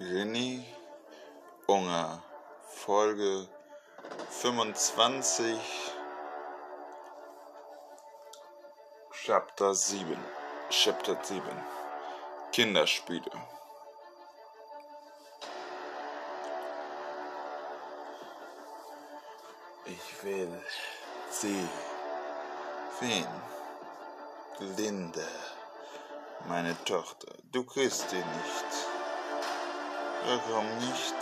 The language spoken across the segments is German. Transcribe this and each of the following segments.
René Unger, Folge 25, Chapter 7, Chapter 7, Kinderspiele. Ich will sie, wen? Linda, meine Tochter, du küsst sie nicht. Warum nicht?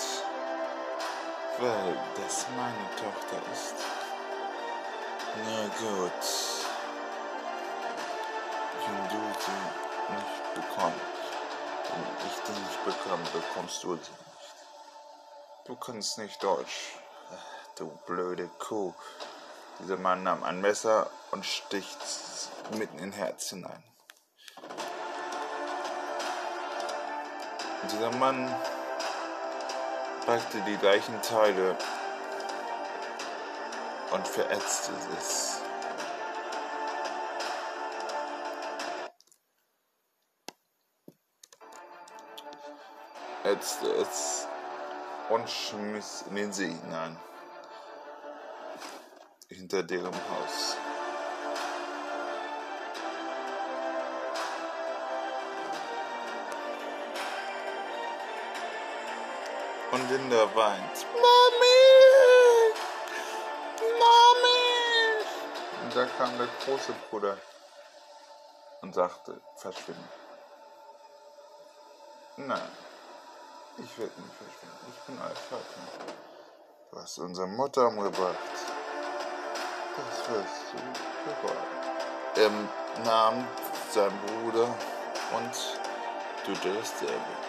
Weil das meine Tochter ist. Na gut. Wenn du sie nicht bekommst, wenn ich die nicht bekomme, bekommst du sie nicht. Du kannst nicht Deutsch. Du blöde Kuh. Dieser Mann nahm ein Messer und sticht mitten in Herz hinein. Dieser Mann packte die gleichen Teile und verätzte es. Ätzte es und schmiss in den See hinein, hinter deren Haus. Und Linda weint. Mami! Mami! Und da kam der große Bruder und sagte, verschwinde. Nein, ich werde nicht verschwinden. Ich bin Vater. Du hast unsere Mutter umgebracht. Das wirst du bereuen. Er nahm seinen Bruder und du dasselbe.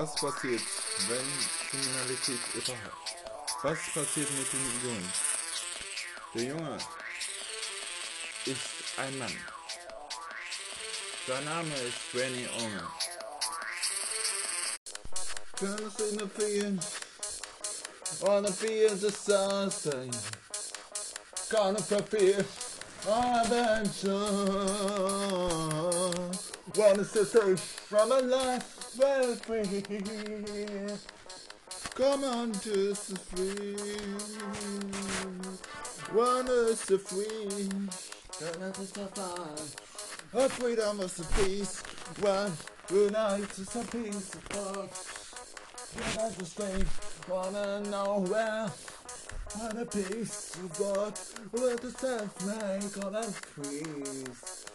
Was passiert, wenn Kriminalität überhaupt? Was passiert mit dem Jungen? Der Junge ist ein Mann. Sein Name ist Benny Unger. Gonna see the feeling, wanna feel the sunshine. Gonna fulfill adventure. Wanna set from a life well free. Come on to the free. Run us the free. Don't let us suffer. Our freedom is the peace. One unite is a peace of thought. Give us the strength. Wanna know where? And a peace of God. Let us self make all us freeze.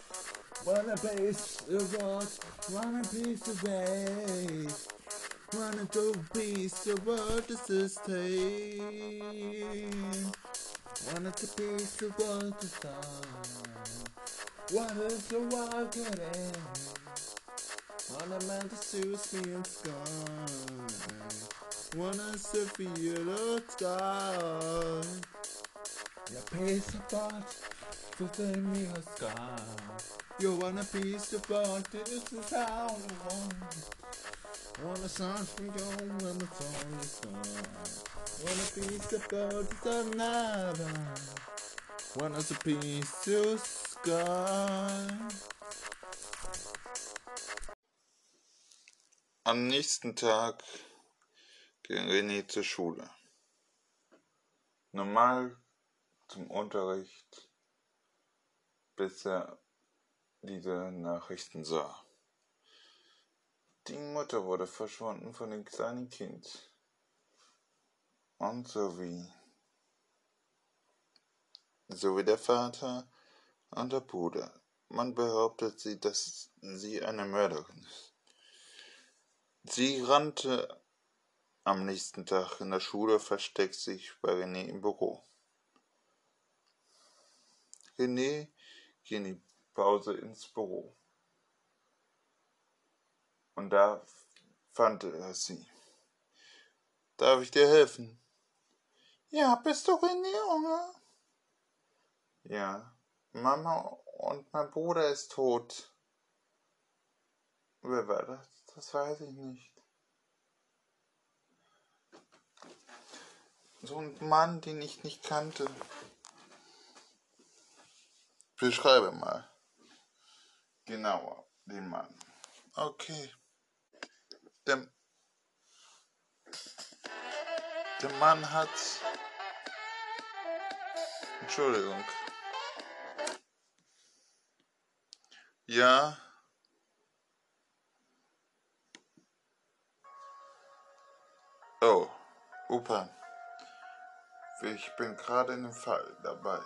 Wanna piece of what? Wanna piece of waste? Wanna go piece of what does this take? Wanna to piece of what is done? Wanna to walk it in? Wanna man to choose me in sky? Wanna see the sky? Ja, piece of what? To me a sky. You wanna piece of art, this is how I want. Wanna sound from you when the song is gone. Wanna piece of art, it's another. Wanna a piece of sky. Am nächsten Tag ging René zur Schule. Normal zum Unterricht, bis er diese Nachrichten sah. Die Mutter wurde verschwunden von dem kleinen Kind. Und so wie, der Vater und der Bruder. Man behauptet sie, dass sie eine Mörderin ist. Sie rannte am nächsten Tag in der Schule, versteckt sich bei René im Büro. René ging Pause ins Büro. Und da fand er sie. Darf ich dir helfen? Ja, bist du René Junge? Ja, Mama und mein Bruder ist tot. Wer war das? Das weiß ich nicht. So ein Mann, den ich nicht kannte. Beschreibe mal genauer den Mann. Okay. Der, der Mann hat. Entschuldigung. Ja. Oh, Opa. Ich bin gerade in dem Fall dabei.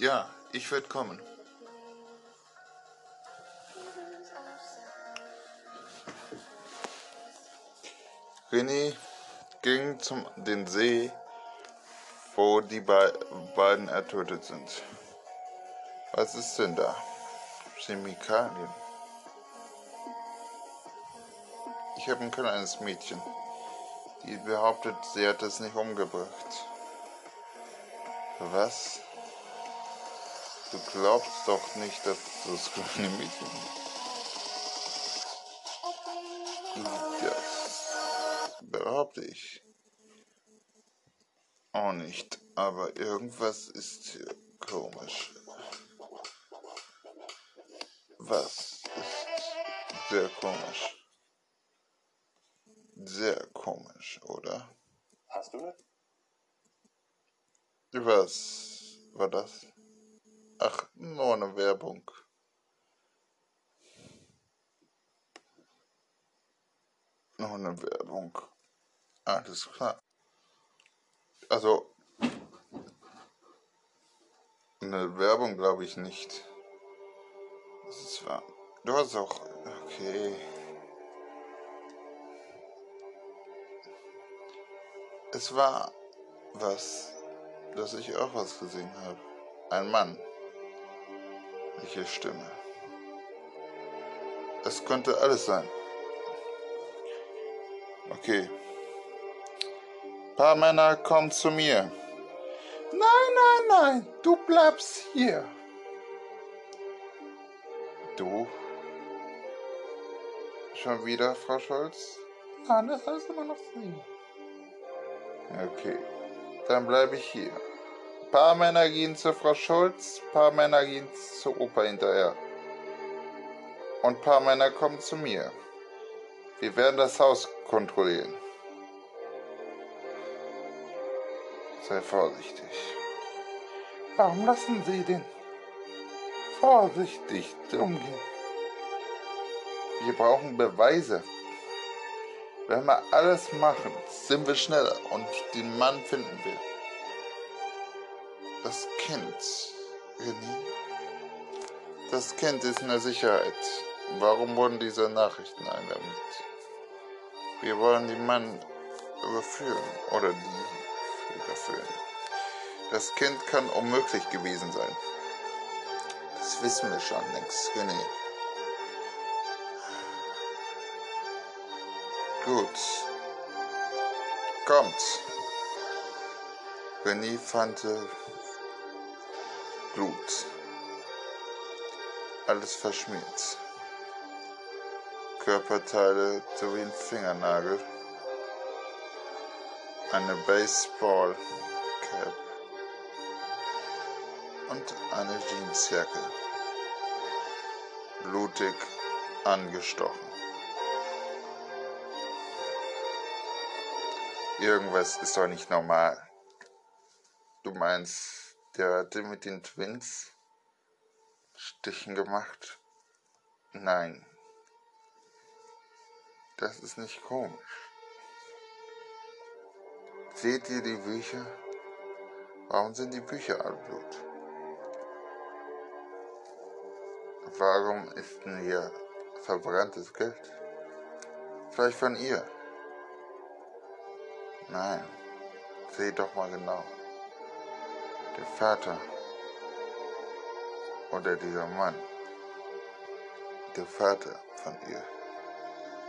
Ja, ich werde kommen. René ging zum den See, wo die be beiden ertötet sind. Was ist denn da? Chemikalien. Ich habe ein kleines Mädchen, die behauptet, sie hat es nicht umgebracht. Was? Du glaubst doch nicht, dass das kleine Mädchen Das behaupte ich. Auch nicht, aber irgendwas ist hier komisch. Was ist sehr komisch? Sehr komisch, oder? Hast du ne? Was war das? Ach, nur eine Werbung. Nur eine Werbung. Alles klar. Also, eine Werbung glaube ich nicht. Das ist wahr. Du hast auch. Okay. Es war was, dass ich auch was gesehen habe. Ein Mann. Welche Stimme. Es könnte alles sein. Okay. Ein paar Männer kommen zu mir. Nein, nein, nein, du bleibst hier. Du? Schon wieder, Frau Scholz? Nein, das heißt immer noch Sie. Okay, dann bleibe ich hier. Paar Männer gehen zu Frau Schulz, paar Männer gehen zu Opa hinterher. Und paar Männer kommen zu mir. Wir werden das Haus kontrollieren. Sei vorsichtig. Warum lassen Sie den vorsichtig umgehen? Wir brauchen Beweise. Wenn wir alles machen, sind wir schneller und den Mann finden wir. Das Kind, René, das Kind ist in der Sicherheit. Warum wurden diese Nachrichten eingesammelt? Wir wollen den Mann überführen oder die überführen. Das Kind kann unmöglich gewesen sein. Das wissen wir schon längst, René. Gut. Kommt. René fand Blut. Alles verschmiert. Körperteile sowie ein Fingernagel. Eine Baseball Cap und eine Jeansjacke. Blutig angestochen. Irgendwas ist doch nicht normal. Du meinst, der hatte mit den Twins Stichen gemacht? Nein. Das ist nicht komisch. Seht ihr die Bücher? Warum sind die Bücher all Blut? Warum ist denn hier verbranntes Geld? Vielleicht von ihr. Nein, seht doch mal genau. Der Vater oder dieser Mann, der Vater von ihr,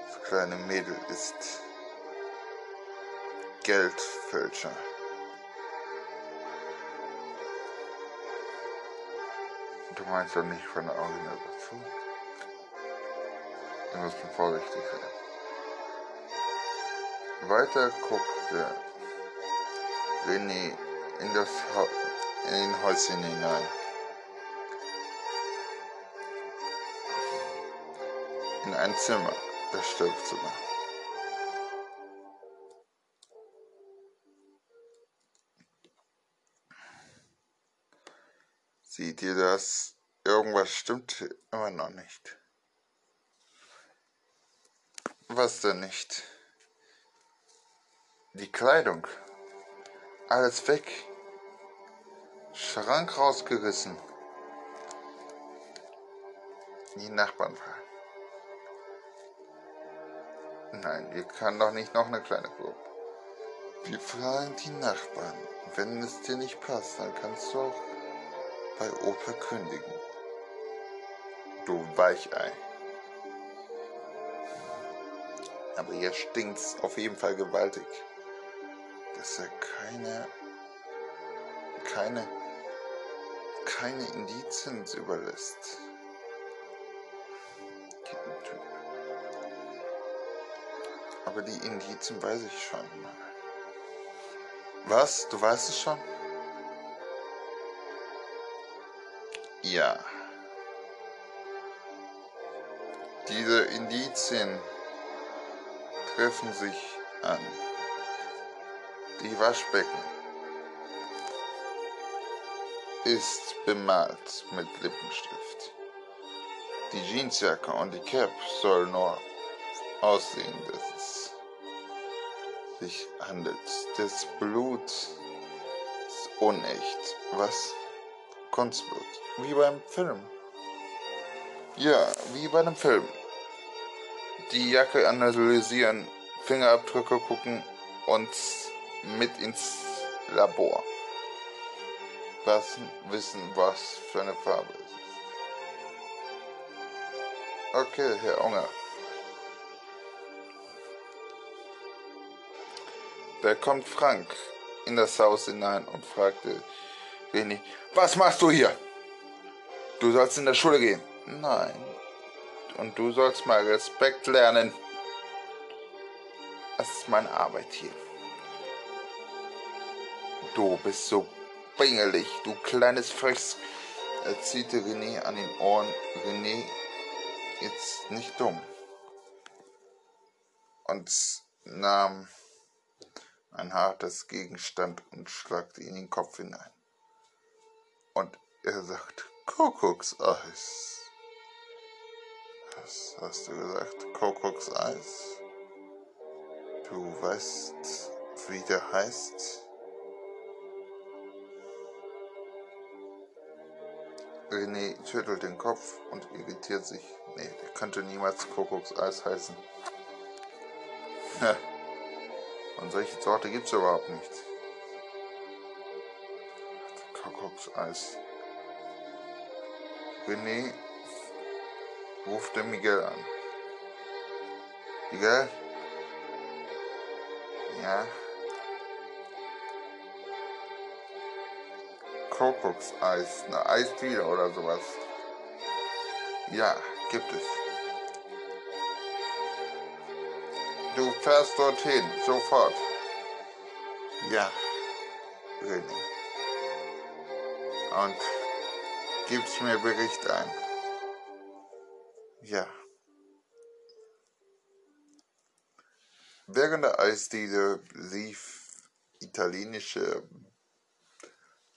das kleine Mädel ist Geldfälscher. Du meinst doch nicht von der Organisation? Wir müssen vorsichtig sein. Weiter guckte René in, das ha in den Häuschen hinein. In ein Zimmer, das Schlafzimmer. Seht ihr das? Irgendwas stimmt immer noch nicht. Was denn nicht? Die Kleidung. Alles weg. Schrank rausgerissen. Die Nachbarn fragen. Nein, wir können doch nicht noch eine kleine Gruppe. Wir fragen die Nachbarn. Wenn es dir nicht passt, dann kannst du auch bei Opa kündigen. Du Weichei. Aber hier stinkt's auf jeden Fall gewaltig. Dass er keine, keine, keine Indizien überlässt. Aber die Indizien weiß ich schon. Was? Du weißt es schon? Ja. Diese Indizien treffen sich an. Die Waschbecken ist bemalt mit Lippenstift. Die Jeansjacke und die Cap soll nur aussehen, dass es sich handelt. Das Blut ist unecht. Was? Kunstblut. Wie beim Film. Ja, wie bei einem Film. Die Jacke analysieren, Fingerabdrücke gucken und mit ins Labor. Was wissen, was für eine Farbe es ist. Okay, Herr Unger. Da kommt Frank in das Haus hinein und fragte René, was machst du hier? Du sollst in der Schule gehen. Nein. Und du sollst mal Respekt lernen. Das ist meine Arbeit hier. Du bist so pingelig, du kleines Frechs. Er zielte René an den Ohren. René, jetzt nicht dumm. Und nahm ein hartes Gegenstand und schlagte ihn in den Kopf hinein. Und er sagt, Kuckuckseis. Was hast du gesagt? Kuckuckseis? Du weißt, wie der heißt? René schüttelt den Kopf und irritiert sich. Nee, der könnte niemals Kuckuckseis heißen. Und solche Sorte gibt's überhaupt nicht. Kuckuckseis. René rufte Miguel an. Miguel? Ja? Kuckuckseis, eine Eisdiele oder sowas. Ja, gibt es. Du fährst dorthin, sofort. Ja, René. Und gibst mir Bericht ein. Ja. Während der Eisdiele lief italienische.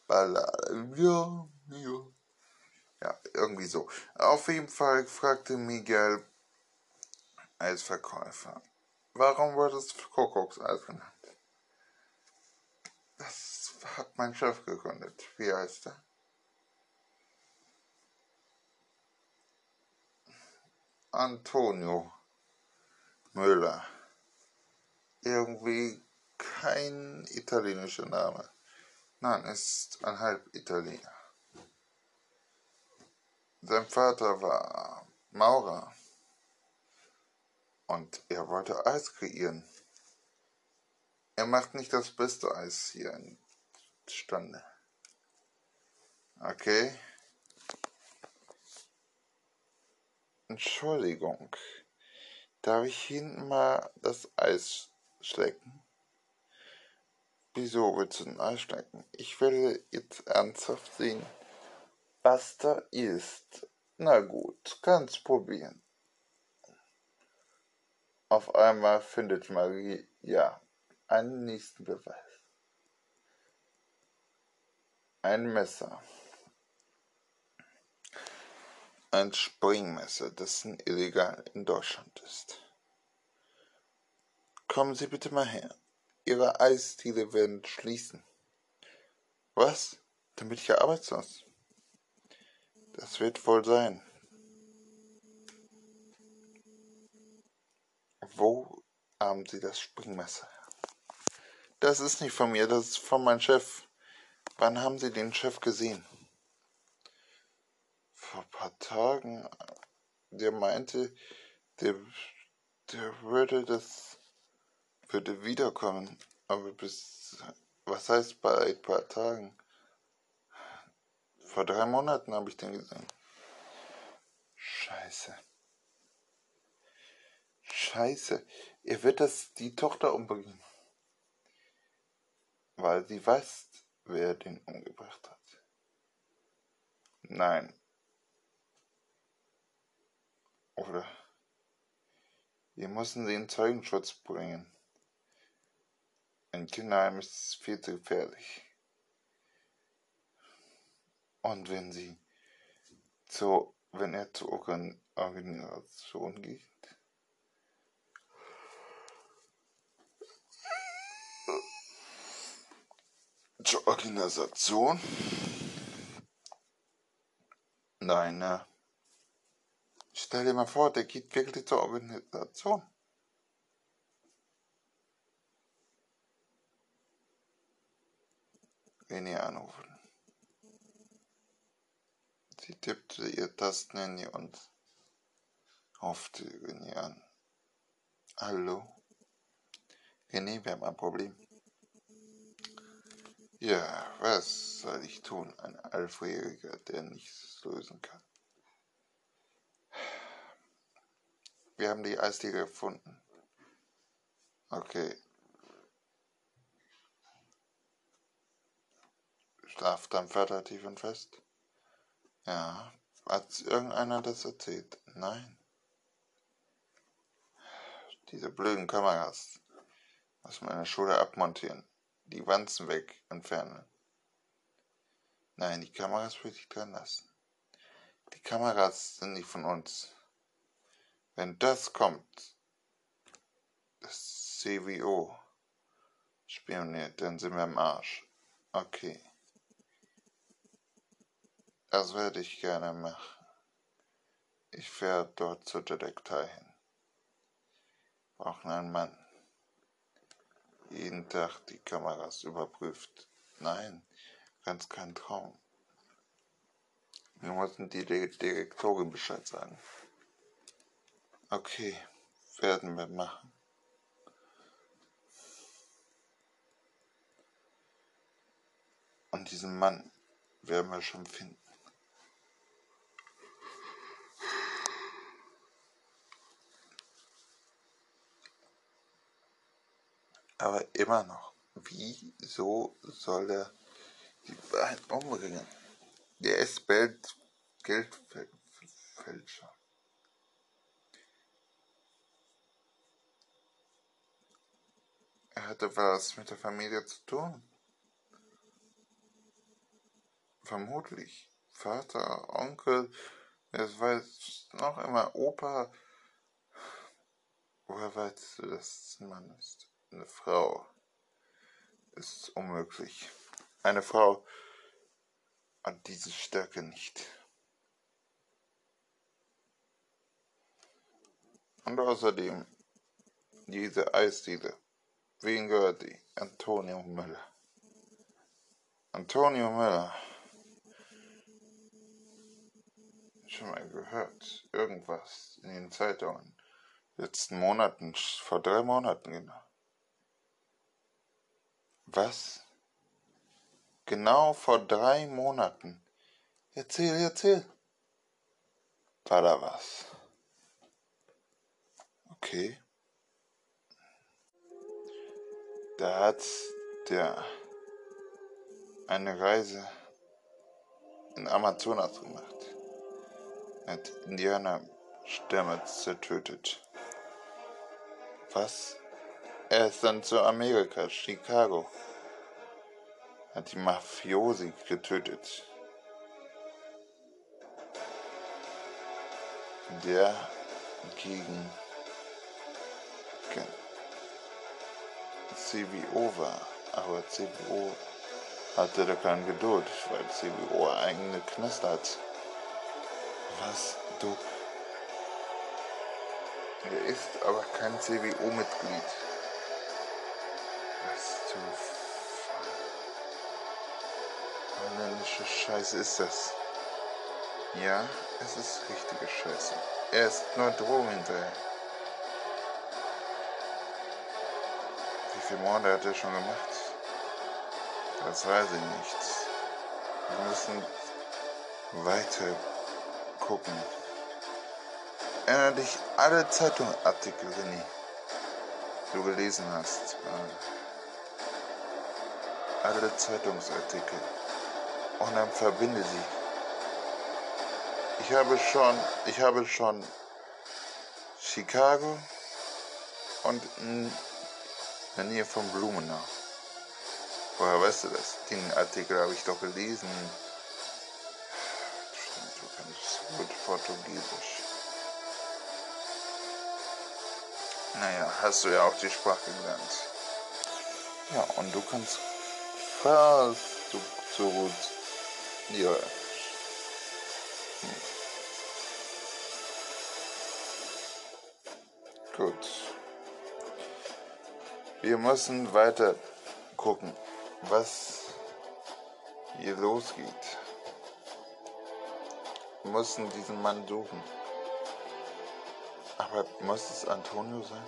Ja, ja. Ja, irgendwie so. Auf jeden Fall fragte Miguel als Verkäufer, warum wird es Kuckuckseis genannt? Das hat mein Chef gegründet. Wie heißt er? Antonio Müller. Irgendwie kein italienischer Name. Nein, ist ein Halbitaliener. Sein Vater war Maurer und er wollte Eis kreieren. Er macht nicht das beste Eis hier in Stande. Okay? Entschuldigung, darf ich hinten mal das Eis schlecken? Wieso willst du denn einstecken? Ich will jetzt ernsthaft sehen, was da ist. Na gut, kannst probieren. Auf einmal findet Marie, ja, einen nächsten Beweis. Ein Messer. Ein Springmesser, das illegal in Deutschland ist. Kommen Sie bitte mal her. Ihre Eisdiele werden schließen. Was? Dann bin ich ja arbeitslos. Das wird wohl sein. Wo haben Sie das Springmesser? Das ist nicht von mir, das ist von meinem Chef. Wann haben Sie den Chef gesehen? Vor ein paar Tagen. Der meinte, der, der würde das, würde wiederkommen. Aber bis, was heißt bei ein paar Tagen? Vor drei Monaten habe ich den gesehen. Scheiße. Scheiße. Er wird das die Tochter umbringen. Weil sie weiß, wer den umgebracht hat. Nein. Oder wir müssen in Zeugenschutz bringen. Ein Kinderheim ist viel zu gefährlich. Und wenn sie zu, wenn er zur Organisation geht, zur Organisation? Nein, ne? Stell dir mal vor, der geht wirklich zur Organisation. René anrufen. Sie tippte ihr Tastenhandy und hoffte René an. Hallo? René, wir haben ein Problem. Ja, was soll ich tun? Ein Elfjähriger, der nichts lösen kann. Wir haben die Eisdiele gefunden. Okay. Schlaft dein Vater tief und fest? Ja. Hat irgendeiner das erzählt? Nein. Diese blöden Kameras. Aus meiner Schule abmontieren. Die Wanzen weg entfernen. Nein, die Kameras würde ich dran lassen. Die Kameras sind nicht von uns. Wenn das kommt, das CVO spioniert, dann sind wir im Arsch. Okay. Das werde ich gerne machen. Ich fahre dort zur Detektei hin. Brauchen einen Mann. Jeden Tag die Kameras überprüft. Nein, ganz kein Traum. Wir mussten die Direktorin Bescheid sagen. Okay, werden wir machen. Und diesen Mann werden wir schon finden. Aber immer noch, wieso soll er die beiden umbringen? Der ist Geldfälscher. Er hatte was mit der Familie zu tun. Vermutlich. Vater, Onkel, es weiß noch immer Opa. Woher weißt du, dass es ein Mann ist? Eine Frau. Ist unmöglich. Eine Frau hat diese Stärke nicht. Und außerdem diese Eisdiele Wen gehört die? Antonio Müller. Antonio Müller. Schon mal gehört. Irgendwas in den Zeitungen. Letzten Monaten, vor drei Monaten genau. Was? Genau vor drei Monaten. Erzähl, erzähl. War da was? Okay. Da hat der eine Reise in Amazonas gemacht. Hat Indianerstämme zertötet. Was? Er ist dann zu Amerika, Chicago. Hat die Mafiosi getötet. Der gegen CBO war. Aber CBO hatte da keine Geduld, weil CBO eigene Knast hat. Was? Du. Er ist aber kein CBO-Mitglied. Was zum holländische Scheiße ist das? Ja, es ist richtige Scheiße. Er ist nur Drohung hinterher. Wie viele Morde hat er schon gemacht? Das weiß ich nicht. Wir müssen weiter gucken. Erinnere dich alle Zeitungartikel, René, du gelesen hast. Alle Zeitungsartikel. Und dann verbinde sie. Ich habe schon, ich habe schon Chicago und in der Nähe von Blumenau. Woher weißt du das? Den Artikel habe ich doch gelesen. Stimmt, du kannst gut Portugiesisch. Naja, hast du ja auch die Sprache gelernt. Ja, und du kannst fast so, so gut ja. Hm. Gut. Wir müssen weiter gucken was hier losgeht. Wir müssen diesen Mann suchen. Aber muss es Antonio sein?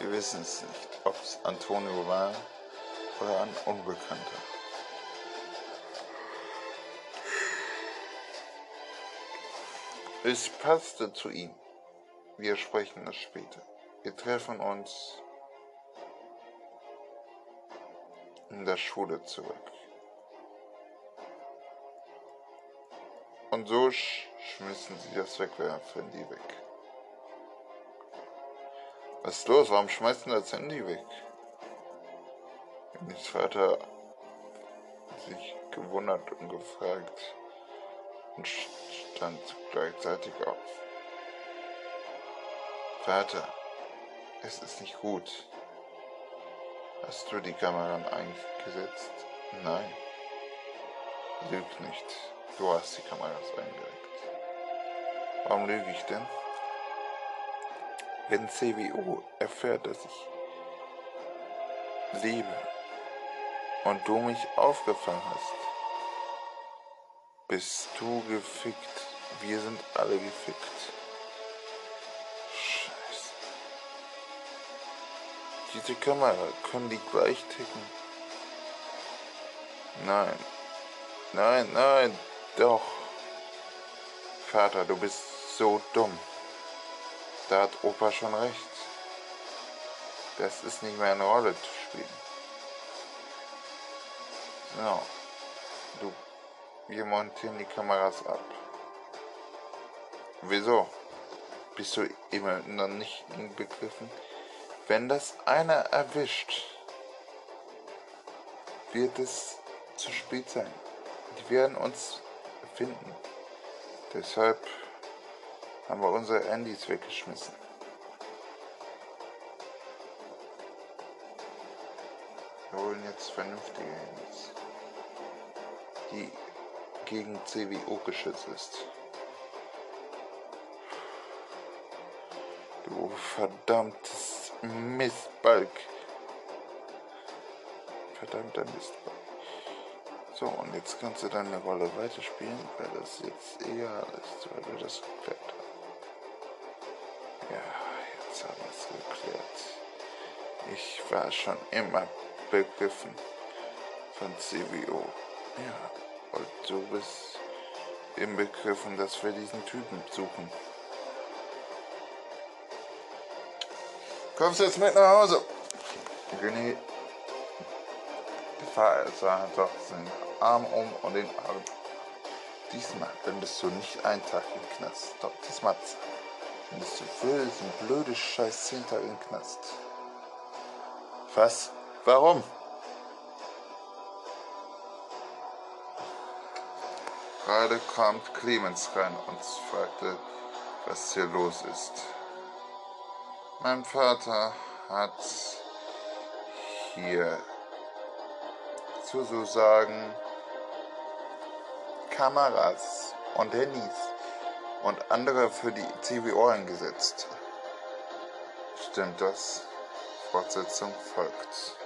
Wir wissen es nicht, ob es Antonio war oder ein Unbekannter. Es passte zu ihm. Wir sprechen es später. Wir treffen uns in der Schule zurück. Und so sch schmissen sie das Wegwerf-Handy weg. Was ist los? Warum schmeißt du das Handy weg? Jennys Vater sich gewundert und gefragt und stand gleichzeitig auf. Vater, es ist nicht gut. Hast du die Kameran eingesetzt? Nein. Lüg nicht. Du hast die Kameras eingelegt. Warum lüge ich denn? Wenn CWO erfährt, dass ich lebe und du mich aufgefangen hast, bist du gefickt. Wir sind alle gefickt. Diese Kamera, können die gleich ticken? Nein. Nein, nein, doch. Vater, du bist so dumm. Da hat Opa schon recht. Das ist nicht mehr eine Rolle zu spielen. So. Du, wir montieren die Kameras ab. Wieso? Bist du immer noch nicht begriffen? Wenn das einer erwischt, wird es zu spät sein. Die werden uns finden. Deshalb haben wir unsere Handys weggeschmissen. Wir holen jetzt vernünftige Handys, die gegen CWO geschützt ist. Du verdammtes Mistbalg. Verdammter Mistbalg. So, und jetzt kannst du deine Rolle weiterspielen, weil das jetzt egal ist, weil du das geklärt hast. Ja, jetzt haben wir es geklärt. Ich war schon immer begriffen von CBO. Ja, und du bist im Begriffen, dass wir diesen Typen suchen. Kommst du jetzt mit nach Hause? René hat doch seinen Arm um und den Arm. Diesmal landest du nicht einen Tag im Knast. Doch diesmal landest du für diesen blöde Scheiß zehn Tage im Knast. Was? Warum? Gerade kommt Clemens rein und fragte, was hier los ist. Mein Vater hat hier sozusagen Kameras und Handys und andere für die TV eingesetzt. Stimmt das? Fortsetzung folgt.